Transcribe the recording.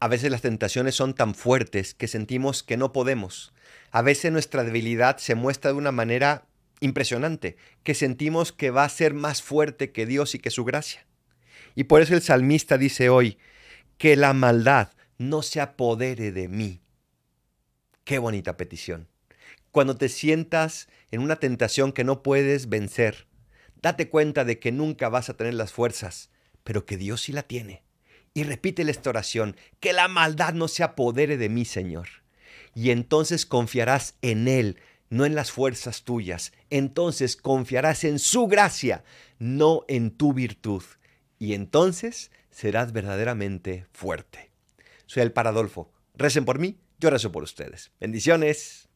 A veces las tentaciones son tan fuertes que sentimos que no podemos. A veces nuestra debilidad se muestra de una manera impresionante, que sentimos que va a ser más fuerte que Dios y que su gracia. Y por eso el salmista dice hoy, que la maldad no se apodere de mí. Qué bonita petición. Cuando te sientas en una tentación que no puedes vencer, date cuenta de que nunca vas a tener las fuerzas, pero que Dios sí la tiene. Y repítele esta oración, que la maldad no se apodere de mí, Señor. Y entonces confiarás en Él, no en las fuerzas tuyas. Entonces confiarás en su gracia, no en tu virtud. Y entonces serás verdaderamente fuerte. Soy el Paradolfo. Recen por mí, yo rezo por ustedes. Bendiciones.